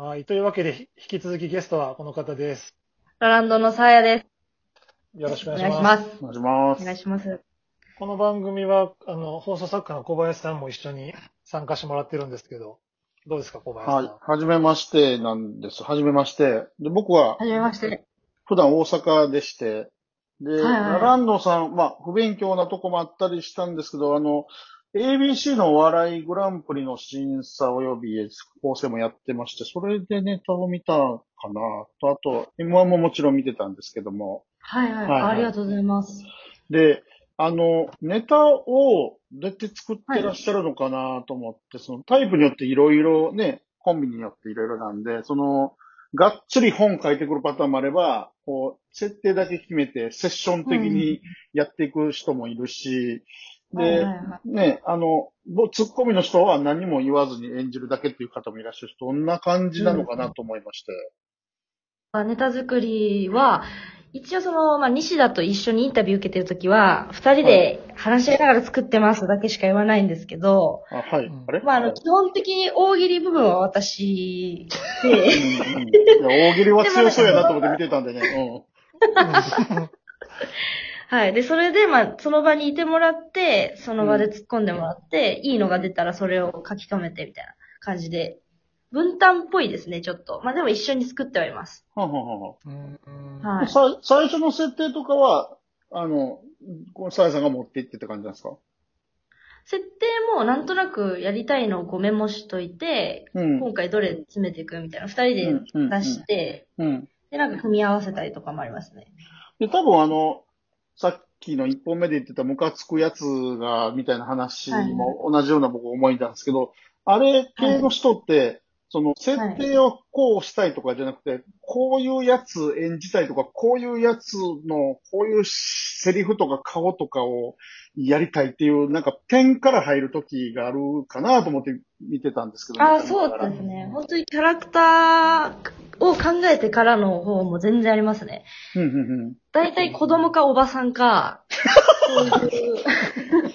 はい。というわけで、ひ引き続きゲストはこの方です。ラランドのサーヤです。よろしくおお願いします。願いします。お願いします。お願いします。この番組は、あの、放送作家の小林さんも一緒に参加してもらってるんですけど、どうですか、小林さん？はい。はじめましてなんです。はじめまして。で、僕ははじめまして。普段大阪でして、で、はいはいラランドさん、まあ、不勉強なとこもあったりしたんですけど、あの、ABC のお笑いグランプリの審査及び構成もやってまして、それでネタを見たかなと、あと、M1 ももちろん見てたんですけども、はいはい。はいはい。ありがとうございます。で、あの、ネタをどうやって作ってらっしゃるのかなと思って、そのタイプによっていろいろね、コンビによっていろいろなんで、その、がっつり本書いてくるパターンもあれば、こう、設定だけ決めて、セッション的にやっていく人もいるし、ではいはい、はい。ね、あの、ぼツッコミの人は何も言わずに演じるだけっていう方もいらっしゃるし、どんな感じなのかなと思いまして。まあネタ作りは、一応その、まあ、西田と一緒にインタビュー受けてるときは、二人で話し合いながら作ってますだけしか言わないんですけど、あ、はい。うんあれ？まあ、あの、基本的に大喜利部分は私で、うんうん大喜利は強そうやなと思って見てたんでね。はい。で、それで、まあ、その場にいてもらって、その場で突っ込んでもらって、いいのが出たらそれを書き留めてみたいな感じで、分担っぽいですね、ちょっと。まあ、でも一緒に作ってはいます。うん。はんはんはんはい。さ最初の設定とかは、あの、このさやさんが持って行ってって感じなんですか？設定もなんとなくやりたいのをこうメモしといて、うん。今回どれ詰めていくみたいな、二人で出して、うん。で、なんか組み合わせたりとかもありますね。で、多分あの、さっきの一本目で言ってたムカつくやつが、みたいな話も同じような僕思いたんですけど、あれ系の人って、その設定をこうしたいとかじゃなくて、こういうやつ演じたいとか、こういうやつの、こういうセリフとか顔とかをやりたいっていう、なんか点から入る時があるかなと思って見てたんですけど、ああ、そうですね。本当にキャラクターを考えてからの方も全然ありますね。うんうんうん。大体子供かおばさんか、そういう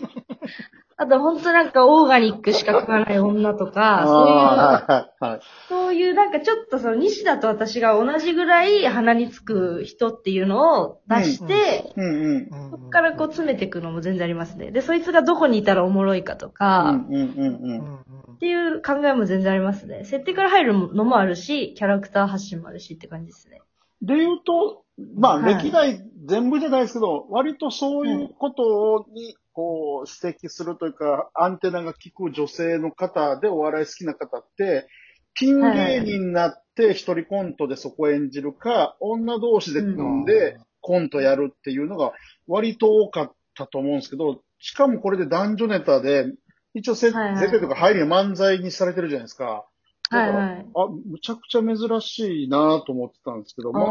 あと本当なんかオーガニックしか食わない女とか、そういう。そういうなんかちょっとその西田と私が同じぐらい鼻につく人っていうのを出して、うんうん。うんそこからこう詰めていくのも全然ありますね。で、そいつがどこにいたらおもろいかとうか、んうんうんうん。うんっていう考えも全然ありますね。設定から入るのもあるし、キャラクター発信もあるしって感じですね。で言うと、まあ、はい歴代全部じゃないですけど、割とそういうことに、こう、指摘するというか、アンテナが効く女性の方でお笑い好きな方って、ピン芸人になって一人コントでそこ演じるか、女同士で組んでコントやるっていうのが割と多かったと思うんですけど、しかもこれで男女ネタで、一応せ、はいはいとか入りは漫才にされてるじゃないですか。はいはい。あ、むちゃくちゃ珍しいなと思ってたんですけど、まあ。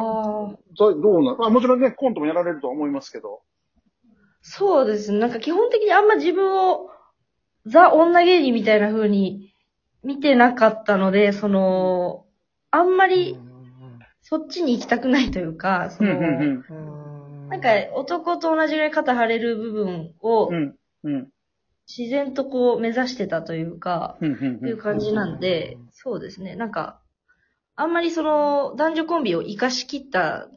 どどうな、まあ、もちろんね、コントもやられるとは思いますけど。そうですね。なんか基本的にあんま自分をザ・女芸人みたいな風に見てなかったので、その、あんまりそっちに行きたくないというか、その、うんなんか男と同じぐらい肩張れる部分を。自然とこう目指してたというか。いう感じなんで、そうですね。なんか、あんまりその男女コンビを活かしきった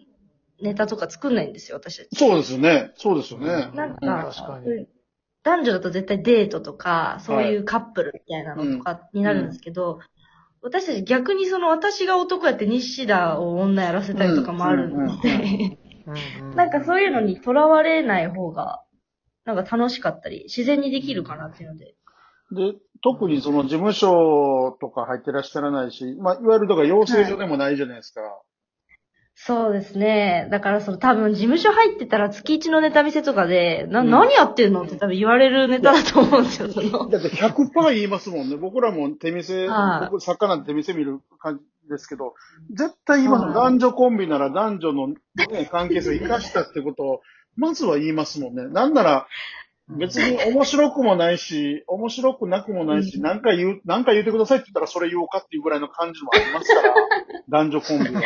ネタとか作んないんですよ、私たち。そうですよね。そうですよね。なんうんか確かに。男女だと絶対デートとか、そういうカップルみたいなのとかになるんですけど、私たち逆にその私が男やって西田を女やらせたりとかもあるので、なんかそういうのにとらわれない方が、なんか楽しかったり、自然にできるかなっていうので。で、特にその事務所とか入ってらっしゃらないし、まあ、いわゆるだから養成所でもないじゃないですか。そうですね。だからその多分事務所入ってたら月一のネタ見せとかで、な、うん何やってんのって多分言われるネタだと思うんですよ、その。だって100%言いますもんね。僕らも手見せ、はい僕作家なんて手見せ見る感じですけど、絶対今のはい男女コンビなら男女の、ね、関係性を生かしたってことを、まずは言いますもんね。なんなら、別に面白くもないし、面白くなくもないし、うん何か言う、何か言ってくださいって言ったらそれ言おうかっていうぐらいの感じもありますから、男女コンビは。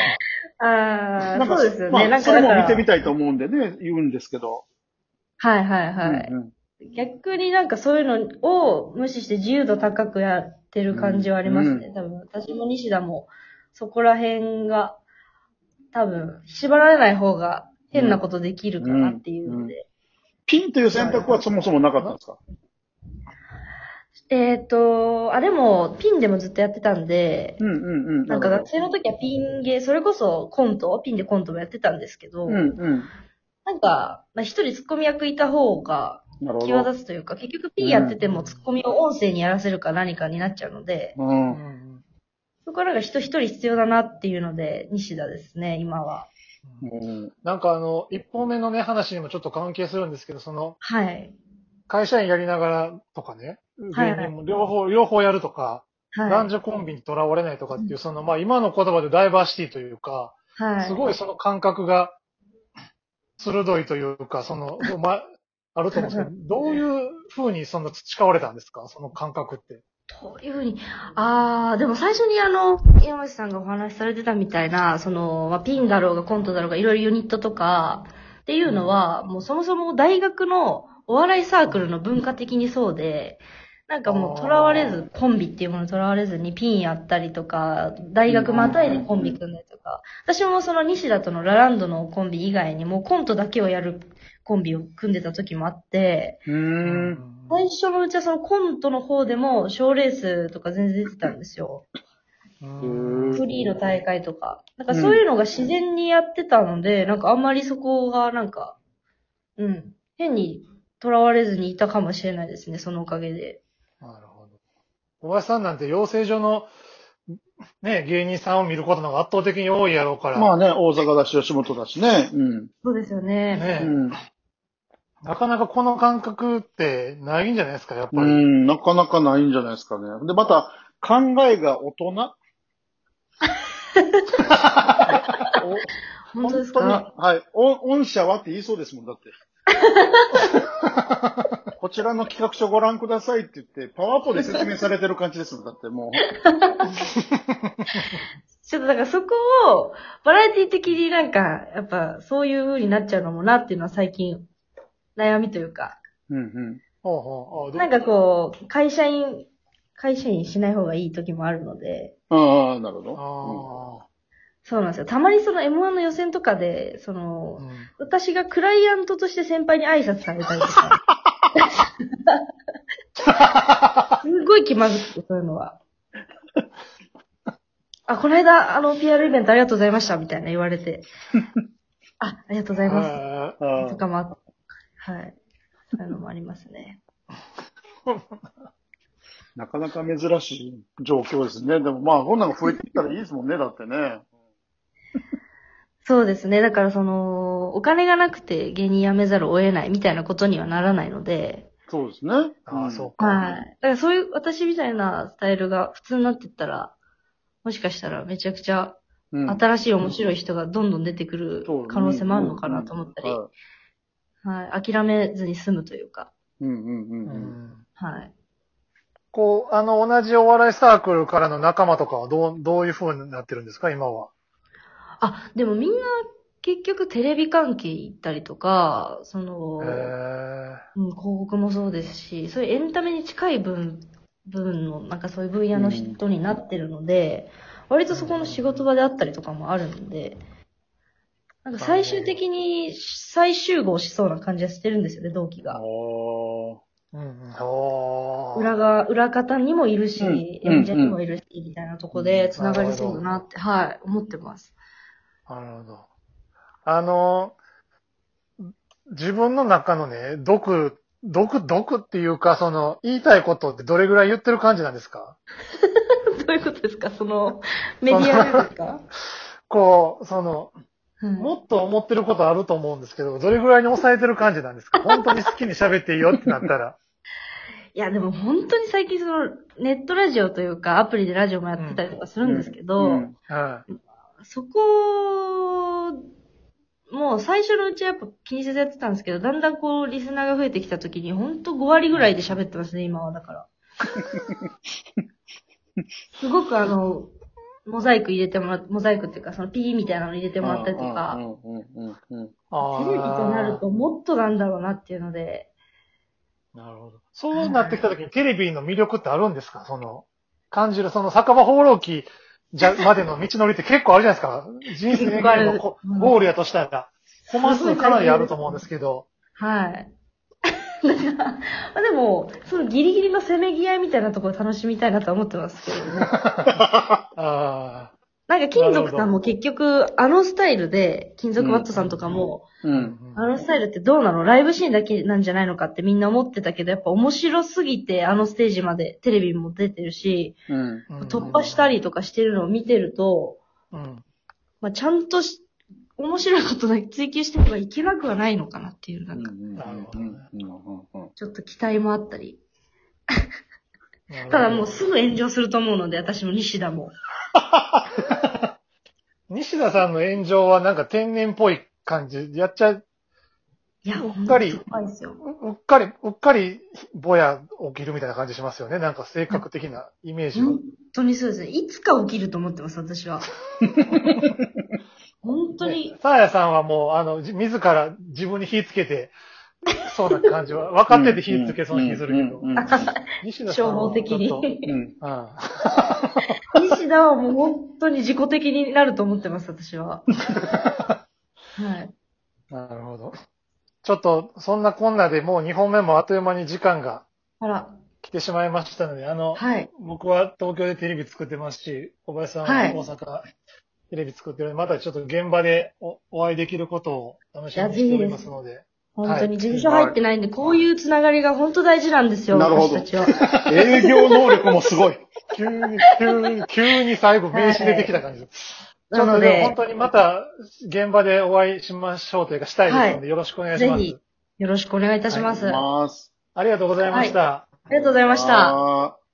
ああ、そうですよね。まあ、なんそれも見てみたいと思うんでね、言うんですけど。はいはいはい。うんうん逆になんかそういうのを無視して自由度高くやってる感じはありますね。う多分私も西田もそこら辺が、多分、縛られない方が変なことできるかなっていうので。ピンという選択はそもそもなかったんですか？えっ、と、あ、でも、ピンでもずっとやってたんで、うんうんうん。なんか学生の時はピンゲー、それこそコント、ピンでコントもやってたんですけど、うんうん。なんか、まあ、一人ツッコミ役いた方が際ど。立つというか、結局ピンやっててもツッコミを音声にやらせるか何かになっちゃうので、う。うんんそこからが人一人必要だなっていうので、西田ですね、今は。うんなんかあの、一本目のね、話にもちょっと関係するんですけど、その、はい。会社員やりながらとかね、はい芸人も両方、両方やるとか、はい。男女コンビにとらわれないとかっていう、その、まあ今の言葉でダイバーシティというか、はい。すごいその感覚が鋭いというか、その、ま、あると思うんですけど、どういう風にその培われたんですか？その感覚って。というふうに、あー、でも最初にあの、山内さんがお話しされてたみたいな、その、まあ、ピンだろうがコントだろうがいろいろユニットとか、っていうのは、もうそもそも大学のお笑いサークルの文化的にそうで、なんかもう囚われず、コンビっていうものに囚われずにピンやったりとか、大学またいでコンビ組んだりとか、私もその西田とのラランドのコンビ以外にもコントだけをやるコンビを組んでた時もあって。最初のうちはそのコントの方でも賞レースとか全然出てたんですよ。うんフリーの大会とか。なんかそういうのが自然にやってたので、なんかあんまりそこがなんか、うん、変に囚われずにいたかもしれないですね、そのおかげで。小林さんなんて養成所の、ね、芸人さんを見ることの方が圧倒的に多いやろうから。まあね、大阪だし、吉本だしね。うん。そうですよね。ね、うん。なかなかこの感覚ってないんじゃないですか、やっぱり。うん、なかなかないんじゃないですかね。で、また、考えが大人？本当です本当にかはい。お御社はって言いそうですもん、だって。こちらの企画書ご覧くださいって言って、パワーポで説明されてる感じですもん、だっても ちょっとだからそこを、バラエティ的になんか、やっぱそういう風になっちゃうのもなっていうのは最近、悩みというか、う。うんうん。ほうほうあどなんかこう、会社員、会社員しない方がいい時もあるので、ああ、なるほど。あそうなんですよ。たまにその M1 の予選とかで、そのー、うん私がクライアントとして先輩に挨拶されたりとか。すごい気まずくて、そういうのは。あ、この間、あの、PR イベントありがとうございました、みたいな言われて。あ、ありがとうございます。ああとかもあはい。そういうのもありますね。なかなか珍しい状況ですね。でもまあ、こんなの増えていったらいいですもんね、だってね。そうですね。だからその、お金がなくて芸人辞めざるを得ないみたいなことにはならないので、そうですね。ああ、そうか。はい。だからそういう私みたいなスタイルが普通になってったら、もしかしたらめちゃくちゃうん。新しい面白い人がどんどん出てくる可能性もあるのかなと思ったり、ははい。諦めずに済むというか、いうんうんう。んはい。こう、あの、同じお笑いサークルからの仲間とかはどう、どういう風になってるんですか、今は？あ、でもみんな結局テレビ関係行ったりとか、その、へえうん、広告もそうですし、そういうエンタメに近い分、部分の、なんかそういう分野の人になってるので、割とそこの仕事場であったりとかもあるので、なんか最終的に再集合しそうな感じはしてるんですよね、同期が。うんうん。裏が、裏方にもいるし、うん演者にもいるし、みたいなとこで繋がりそうだなって、はい、思ってます。なるほど。あの、自分の中のね、毒、毒、毒っていうか、その、言いたいことってどれぐらい言ってる感じなんですか？どういうことですか？その、メディアでですか？こう、その、うん。もっと思ってることあると思うんですけど、どれぐらいに抑えてる感じなんですか？本当に好きに喋っていいよってなったら。いや、でも本当に最近その、ネットラジオというか、アプリでラジオもやってたりとかするんですけど。そこ、もう最初のうちはやっぱ気にせずやってたんですけど、だんだんこう、リスナーが増えてきた時に、本当5割ぐらいで喋ってますね、今は、だから。すごくあの、モザイク入れてもらモザイクっていうか、その P みたいなの入れてもらったりとか、テレビとなるともっとなんだろうなっていうので、なるほど。そうなってきた時にテレビの魅力ってあるんですか？その、感じる、その酒場放浪記じゃ、までの道のりって結構あるじゃないですか。人生のこゴールやとしたら。コマ数かなりあると思うんですけど。はい。ま あでも、そのギリギリのせめぎ合いみたいなところ楽しみたいなとは思ってますけれども。あなんか金属さんも結局、あのスタイルで、金属バットさんとかも、あ。うん。あのスタイルってどうなの？ライブシーンだけなんじゃないのかってみんな思ってたけど、やっぱ面白すぎて、あのステージまでテレビも出てるし、うん。うん突破したりとかしてるのを見てると、うん。まあ、ちゃんとし、面白いことだけ追求していけばいけなくはないのかなっていう、なんか、ちょっと期待もあったり。ただもうすぐ炎上すると思うので、私も西田も。西田さんの炎上はなんか天然っぽい感じ。やっちゃう、いや、うっかり。ううっかり、うっかりぼや起きるみたいな感じしますよね。なんか性格的なイメージが。本当にそうですね。いつか起きると思ってます、私は。本当にね、サーヤさんはもう、あの、じ自ら自分に火つけて、そうな感じは、分かってて火つけそうな気するけどう。ん。西田さん消は防的ちょっとに。うん。あ 西田はもう本当に自己的になると思ってます、私は。はい。あなるほど。ちょっと、そんなこんなでもう2本目もあっという間に時間があら、来てしまいましたので、あの、はい。僕は東京でテレビ作ってますし、小林さんははい大阪テレビ作ってるので、またちょっと現場でおお会いできることを楽しみにしておりますので。本当に事務所入ってないんで、こういうつながりが本当大事なんですよ、なるほど私たちは。営業能力もすごい。急に、急に、急に最後名刺出てきた感じです。ちょなのでっとでも本、当にまた現場でお会いしましょうというかしたいですので、よろしくお願いします。ぜひ、よろしくお願いいたします。ありがとうございました。りがとうございました。あー